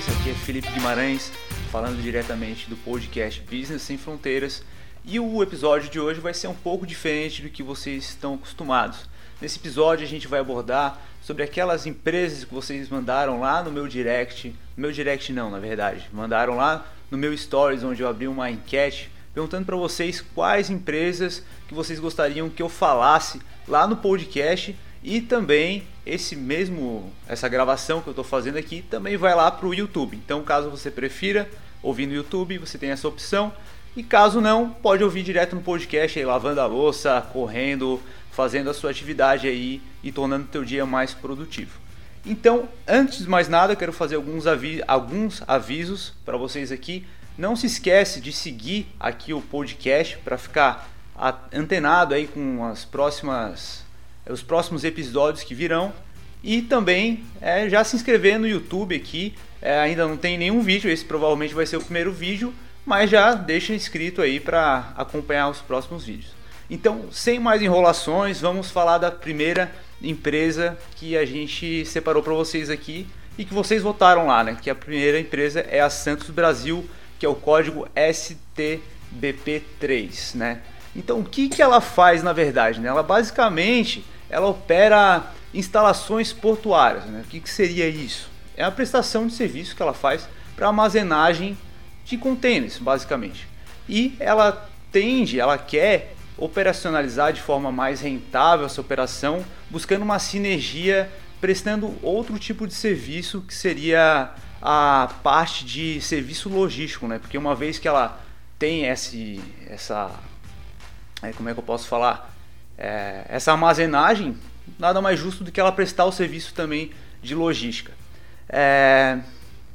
vocês? Aqui é Felipe Guimarães, falando diretamente do podcast Business Sem Fronteiras. E o episódio de hoje vai ser um pouco diferente do que vocês estão acostumados. Nesse episódio a gente vai abordar sobre aquelas empresas que vocês mandaram lá no meu direct, meu direct não, na verdade, mandaram lá no meu stories onde eu abri uma enquete perguntando para vocês quais empresas que vocês gostariam que eu falasse lá no podcast e também esse mesmo essa gravação que eu estou fazendo aqui também vai lá para o YouTube. Então, caso você prefira ouvir no YouTube, você tem essa opção. E caso não, pode ouvir direto no podcast, aí, lavando a louça, correndo, fazendo a sua atividade aí e tornando o teu dia mais produtivo. Então, antes de mais nada, quero fazer alguns, avi alguns avisos para vocês aqui. Não se esquece de seguir aqui o podcast para ficar antenado aí com as próximas os próximos episódios que virão e também é, já se inscrever no YouTube aqui. É, ainda não tem nenhum vídeo, esse provavelmente vai ser o primeiro vídeo, mas já deixa inscrito aí para acompanhar os próximos vídeos. Então, sem mais enrolações, vamos falar da primeira empresa que a gente separou para vocês aqui e que vocês votaram lá, né? Que a primeira empresa é a Santos Brasil, que é o código STBP3, né? Então, o que, que ela faz na verdade? Né? Ela basicamente ela opera instalações portuárias. Né? O que, que seria isso? É a prestação de serviço que ela faz para armazenagem de contêineres, basicamente. E ela tende, ela quer operacionalizar de forma mais rentável essa operação, buscando uma sinergia, prestando outro tipo de serviço que seria a parte de serviço logístico, né? Porque uma vez que ela tem esse, essa é, como é que eu posso falar? É, essa armazenagem, nada mais justo do que ela prestar o serviço também de logística. É,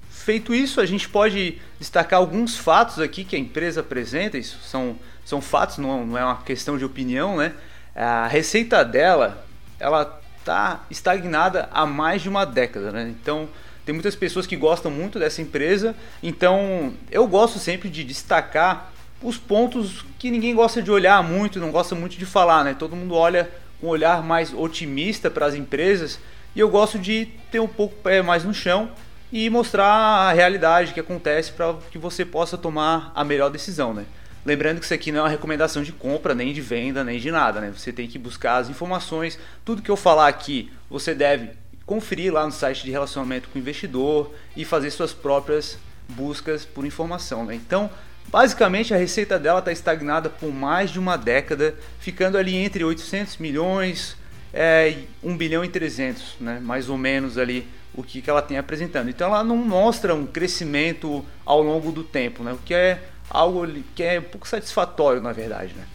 feito isso, a gente pode destacar alguns fatos aqui que a empresa apresenta, isso são, são fatos, não, não é uma questão de opinião, né? A receita dela, ela está estagnada há mais de uma década, né? Então, tem muitas pessoas que gostam muito dessa empresa, então eu gosto sempre de destacar os pontos que ninguém gosta de olhar muito, não gosta muito de falar, né? Todo mundo olha com um olhar mais otimista para as empresas e eu gosto de ter um pouco pé mais no chão e mostrar a realidade que acontece para que você possa tomar a melhor decisão, né? Lembrando que isso aqui não é uma recomendação de compra, nem de venda, nem de nada, né? Você tem que buscar as informações. Tudo que eu falar aqui, você deve conferir lá no site de relacionamento com o investidor e fazer suas próprias buscas por informação, né? Então, Basicamente, a receita dela está estagnada por mais de uma década, ficando ali entre 800 milhões é, e 1 bilhão e 300, né? mais ou menos ali o que, que ela tem apresentando. Então, ela não mostra um crescimento ao longo do tempo, né? o que é algo que é um pouco satisfatório, na verdade. Né?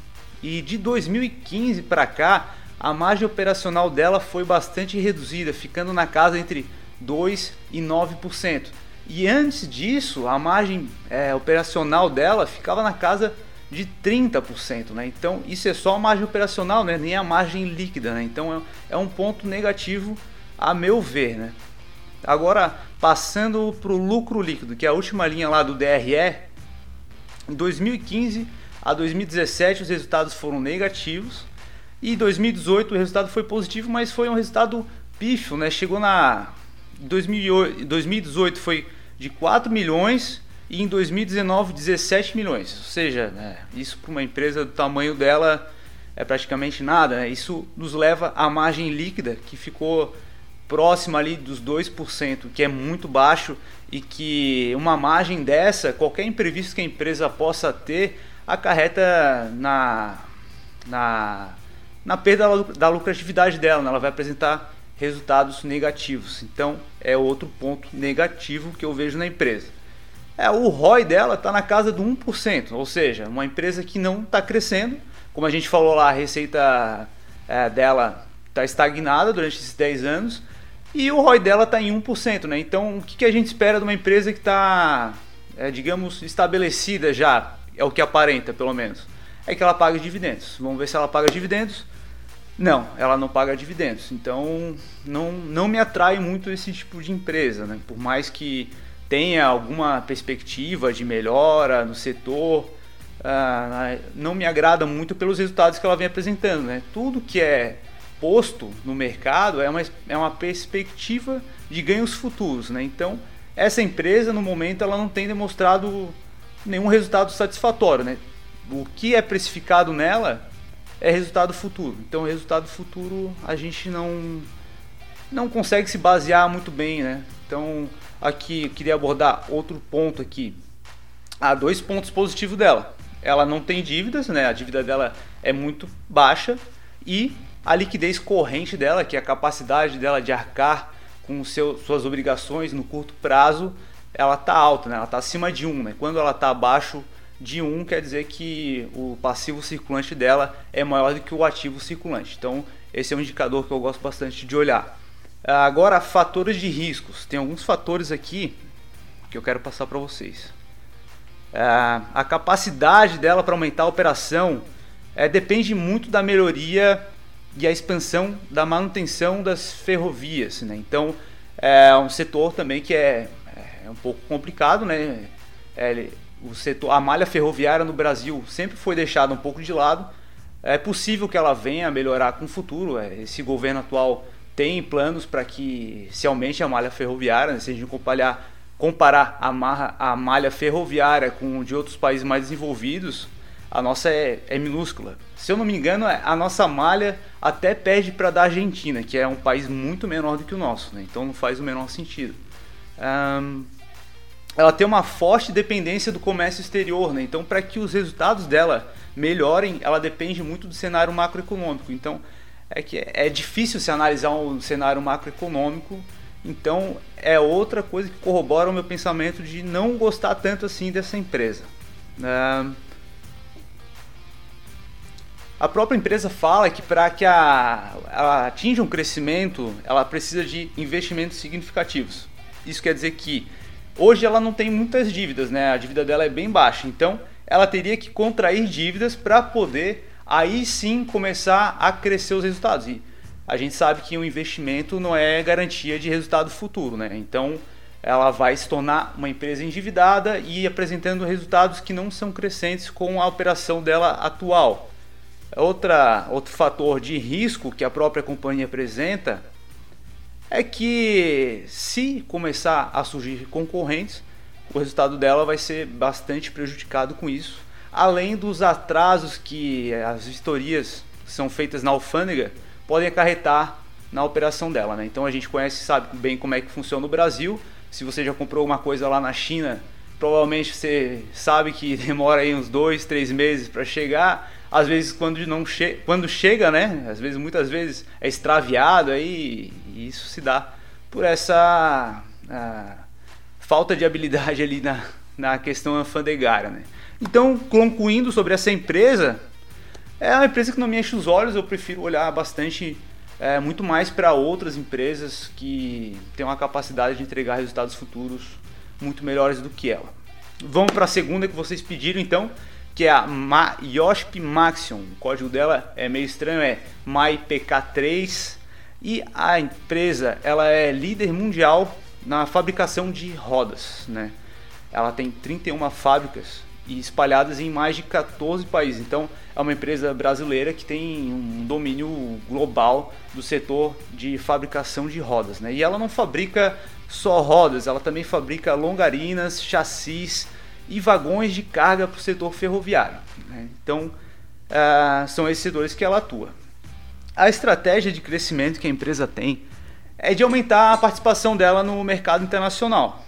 E de 2015 para cá, a margem operacional dela foi bastante reduzida, ficando na casa entre 2 e 9%. E antes disso, a margem é, operacional dela ficava na casa de 30%, né? Então isso é só a margem operacional, né? nem a margem líquida, né? Então é, é um ponto negativo a meu ver, né? Agora passando para o lucro líquido, que é a última linha lá do DRE, em 2015 a 2017 os resultados foram negativos e em 2018 o resultado foi positivo, mas foi um resultado pífio, né? Chegou na 2018 foi de 4 milhões e em 2019 17 milhões. Ou seja, né, isso para uma empresa do tamanho dela é praticamente nada. Né? Isso nos leva à margem líquida que ficou próxima ali dos 2%, que é muito baixo e que uma margem dessa, qualquer imprevisto que a empresa possa ter, acarreta na, na, na perda da lucratividade dela. Né? Ela vai apresentar resultados negativos. Então é outro ponto negativo que eu vejo na empresa. É, o ROI dela está na casa do 1%, ou seja, uma empresa que não está crescendo. Como a gente falou lá, a receita é, dela está estagnada durante esses 10 anos e o ROI dela está em 1%. Né? Então o que, que a gente espera de uma empresa que está, é, digamos, estabelecida já, é o que aparenta pelo menos, é que ela paga dividendos. Vamos ver se ela paga dividendos não, ela não paga dividendos. Então não, não me atrai muito esse tipo de empresa. Né? Por mais que tenha alguma perspectiva de melhora no setor, uh, não me agrada muito pelos resultados que ela vem apresentando. Né? Tudo que é posto no mercado é uma, é uma perspectiva de ganhos futuros. Né? Então essa empresa no momento ela não tem demonstrado nenhum resultado satisfatório, né? O que é precificado nela é resultado futuro. Então, resultado futuro a gente não não consegue se basear muito bem, né? Então, aqui queria abordar outro ponto aqui. Há dois pontos positivos dela. Ela não tem dívidas, né? A dívida dela é muito baixa e a liquidez corrente dela, que é a capacidade dela de arcar com seu, suas obrigações no curto prazo, ela está alta, né? ela está acima de 1. Né? Quando ela está abaixo de 1, quer dizer que o passivo circulante dela é maior do que o ativo circulante. Então, esse é um indicador que eu gosto bastante de olhar. Agora, fatores de riscos. Tem alguns fatores aqui que eu quero passar para vocês. A capacidade dela para aumentar a operação é, depende muito da melhoria e a expansão da manutenção das ferrovias. Né? Então, é um setor também que é, é um pouco complicado. Né? É, o setor, a malha ferroviária no Brasil sempre foi deixada um pouco de lado. É possível que ela venha a melhorar com o futuro. É, esse governo atual tem planos para que se aumente a malha ferroviária. Né? Se a gente comparar, comparar a, marra, a malha ferroviária com de outros países mais desenvolvidos, a nossa é, é minúscula. Se eu não me engano, é, a nossa malha até perde para da Argentina, que é um país muito menor do que o nosso, né? então não faz o menor sentido. Um, ela tem uma forte dependência do comércio exterior, né? então para que os resultados dela melhorem, ela depende muito do cenário macroeconômico. Então é que é difícil se analisar um cenário macroeconômico, então é outra coisa que corrobora o meu pensamento de não gostar tanto assim dessa empresa. Um, a própria empresa fala que para que a, ela atinja um crescimento, ela precisa de investimentos significativos. Isso quer dizer que hoje ela não tem muitas dívidas, né? A dívida dela é bem baixa. Então, ela teria que contrair dívidas para poder aí sim começar a crescer os resultados. E a gente sabe que um investimento não é garantia de resultado futuro, né? Então, ela vai se tornar uma empresa endividada e apresentando resultados que não são crescentes com a operação dela atual. Outra, outro fator de risco que a própria companhia apresenta é que se começar a surgir concorrentes, o resultado dela vai ser bastante prejudicado com isso, além dos atrasos que as vistorias são feitas na alfândega podem acarretar na operação dela. Né? Então a gente conhece, sabe bem como é que funciona no Brasil. Se você já comprou alguma coisa lá na China, provavelmente você sabe que demora aí uns dois, três meses para chegar às vezes quando não che quando chega, né? Às vezes, muitas vezes é extraviado aí e isso se dá por essa falta de habilidade ali na, na questão alfandegária, né? Então, concluindo sobre essa empresa, é uma empresa que não me enche os olhos, eu prefiro olhar bastante, é, muito mais para outras empresas que têm uma capacidade de entregar resultados futuros muito melhores do que ela. Vamos para a segunda que vocês pediram então, que é a Ma Yoshp Maxion. O código dela é meio estranho, é MyPK3. E a empresa ela é líder mundial na fabricação de rodas. Né? Ela tem 31 fábricas e espalhadas em mais de 14 países. Então é uma empresa brasileira que tem um domínio global do setor de fabricação de rodas. Né? E ela não fabrica só rodas, ela também fabrica longarinas, chassis e vagões de carga para o setor ferroviário. Né? Então, uh, são esses setores que ela atua. A estratégia de crescimento que a empresa tem é de aumentar a participação dela no mercado internacional.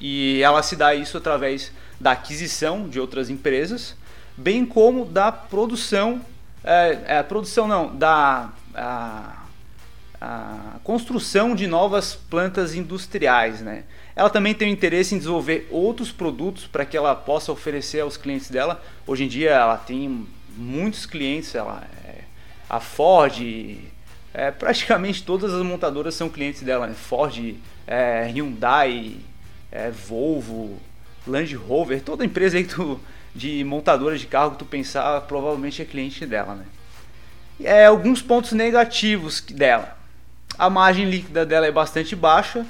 E ela se dá isso através da aquisição de outras empresas, bem como da produção, é, é, produção não, da a, a construção de novas plantas industriais, né? Ela também tem o interesse em desenvolver outros produtos para que ela possa oferecer aos clientes dela. Hoje em dia ela tem muitos clientes, ela a Ford, é, praticamente todas as montadoras são clientes dela, né? Ford, é, Hyundai, é, Volvo, Land Rover, toda empresa aí tu, de montadoras de carro que tu pensar provavelmente é cliente dela, né? É, alguns pontos negativos dela. A margem líquida dela é bastante baixa,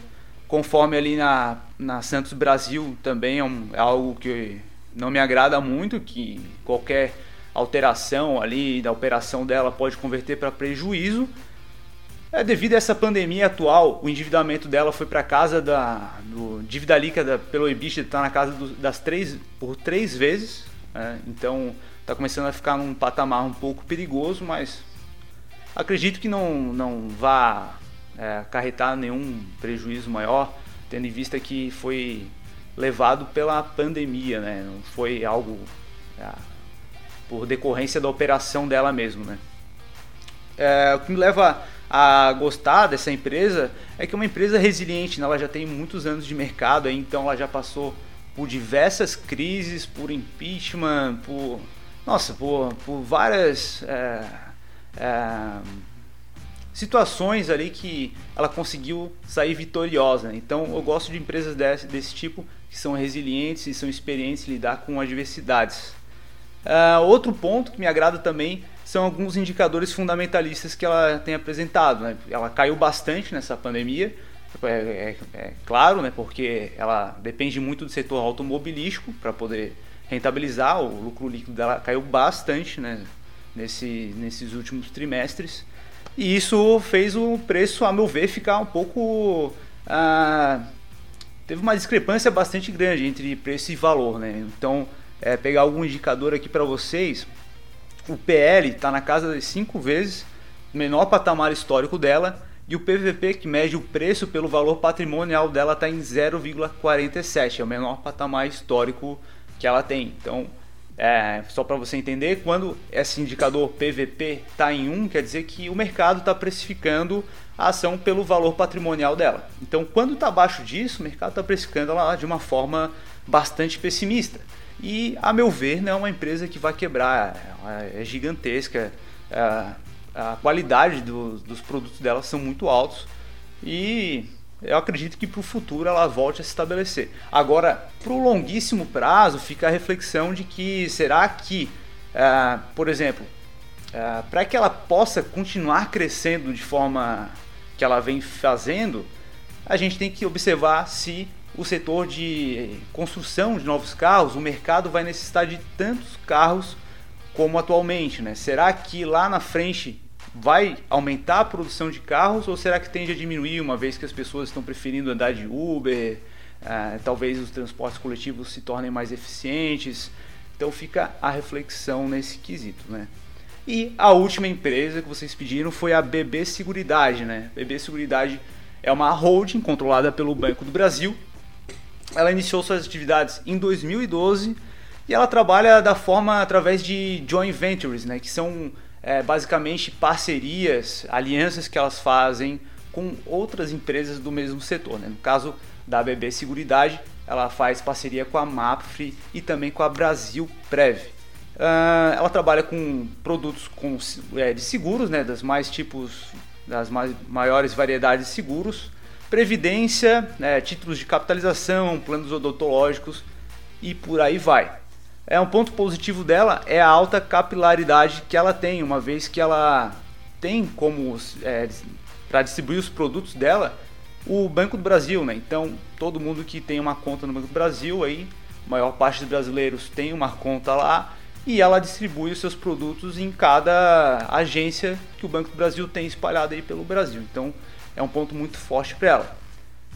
conforme ali na, na Santos Brasil também é, um, é algo que não me agrada muito, que qualquer alteração ali da operação dela pode converter para prejuízo. É, devido a essa pandemia atual, o endividamento dela foi para casa da do, dívida líquida pelo EBITDA está na casa do, das três por três vezes, né? então está começando a ficar num patamar um pouco perigoso, mas acredito que não não vá é, acarretar nenhum prejuízo maior, tendo em vista que foi levado pela pandemia, né? Não foi algo é, por decorrência da operação dela mesmo, né? É, o que me leva a gostar dessa empresa é que é uma empresa resiliente, né? ela já tem muitos anos de mercado, então ela já passou por diversas crises, por impeachment, por nossa, por, por várias é, é, situações ali que ela conseguiu sair vitoriosa. Né? Então eu gosto de empresas desse, desse tipo que são resilientes e são experientes em lidar com adversidades. Uh, outro ponto que me agrada também são alguns indicadores fundamentalistas que ela tem apresentado. Né? Ela caiu bastante nessa pandemia, é, é, é claro, né? porque ela depende muito do setor automobilístico para poder rentabilizar. O lucro líquido dela caiu bastante né? Nesse, nesses últimos trimestres. E isso fez o preço, a meu ver, ficar um pouco. Uh, teve uma discrepância bastante grande entre preço e valor, né? Então, é, pegar algum indicador aqui para vocês, o PL está na casa de 5 vezes, menor patamar histórico dela, e o PVP, que mede o preço pelo valor patrimonial dela, está em 0,47, é o menor patamar histórico que ela tem. Então, é, só para você entender, quando esse indicador PVP está em 1, quer dizer que o mercado está precificando a ação pelo valor patrimonial dela. Então, quando está abaixo disso, o mercado está precificando ela de uma forma bastante pessimista. E, a meu ver, não é uma empresa que vai quebrar, é gigantesca, é, a qualidade do, dos produtos dela são muito altos e eu acredito que para o futuro ela volte a se estabelecer. Agora, para o longuíssimo prazo, fica a reflexão de que será que, é, por exemplo, é, para que ela possa continuar crescendo de forma que ela vem fazendo, a gente tem que observar se o setor de construção de novos carros, o mercado vai necessitar de tantos carros como atualmente, né? Será que lá na frente vai aumentar a produção de carros ou será que tende a diminuir uma vez que as pessoas estão preferindo andar de Uber, uh, talvez os transportes coletivos se tornem mais eficientes? Então fica a reflexão nesse quesito, né? E a última empresa que vocês pediram foi a BB Seguridade, né? BB Seguridade é uma holding controlada pelo Banco do Brasil. Ela iniciou suas atividades em 2012 e ela trabalha da forma através de joint ventures, né? Que são é, basicamente parcerias, alianças que elas fazem com outras empresas do mesmo setor. Né? No caso da BB Seguridade, ela faz parceria com a Mapfre e também com a Brasil Prev. Uh, ela trabalha com produtos com, é, de seguros, né, das mais tipos, das mais, maiores variedades de seguros, previdência, né, títulos de capitalização, planos odontológicos e por aí vai. É um ponto positivo dela é a alta capilaridade que ela tem, uma vez que ela tem como é, para distribuir os produtos dela o Banco do Brasil, né? Então todo mundo que tem uma conta no Banco do Brasil aí, a maior parte dos brasileiros tem uma conta lá e ela distribui os seus produtos em cada agência que o Banco do Brasil tem espalhada aí pelo Brasil. Então é um ponto muito forte para ela.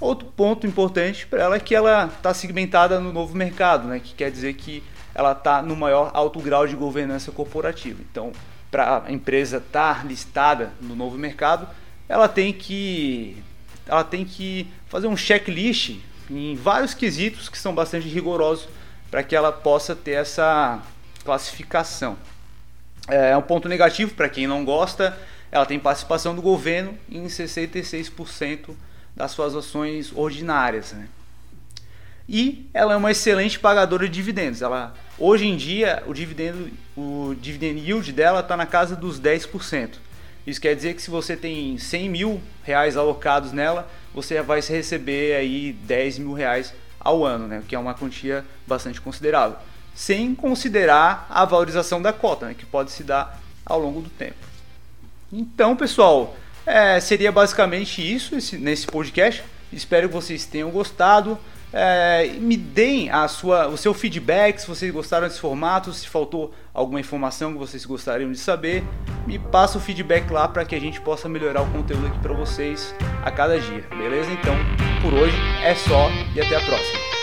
Outro ponto importante para ela é que ela está segmentada no novo mercado, né? que quer dizer que ela está no maior alto grau de governança corporativa. Então, para a empresa estar tá listada no novo mercado, ela tem que ela tem que fazer um checklist em vários quesitos que são bastante rigorosos para que ela possa ter essa classificação. É um ponto negativo para quem não gosta, ela tem participação do governo em 66% das suas ações ordinárias. Né? E ela é uma excelente pagadora de dividendos. Ela, hoje em dia, o dividendo, o dividend yield dela está na casa dos 10%. Isso quer dizer que se você tem 100 mil reais alocados nela, você vai receber aí 10 mil reais ao ano, né? que é uma quantia bastante considerável sem considerar a valorização da cota, né, que pode se dar ao longo do tempo. Então, pessoal, é, seria basicamente isso esse, nesse podcast. Espero que vocês tenham gostado. É, me deem a sua, o seu feedback se vocês gostaram desse formato, se faltou alguma informação que vocês gostariam de saber. me passa o feedback lá para que a gente possa melhorar o conteúdo aqui para vocês a cada dia, beleza? Então, por hoje é só e até a próxima.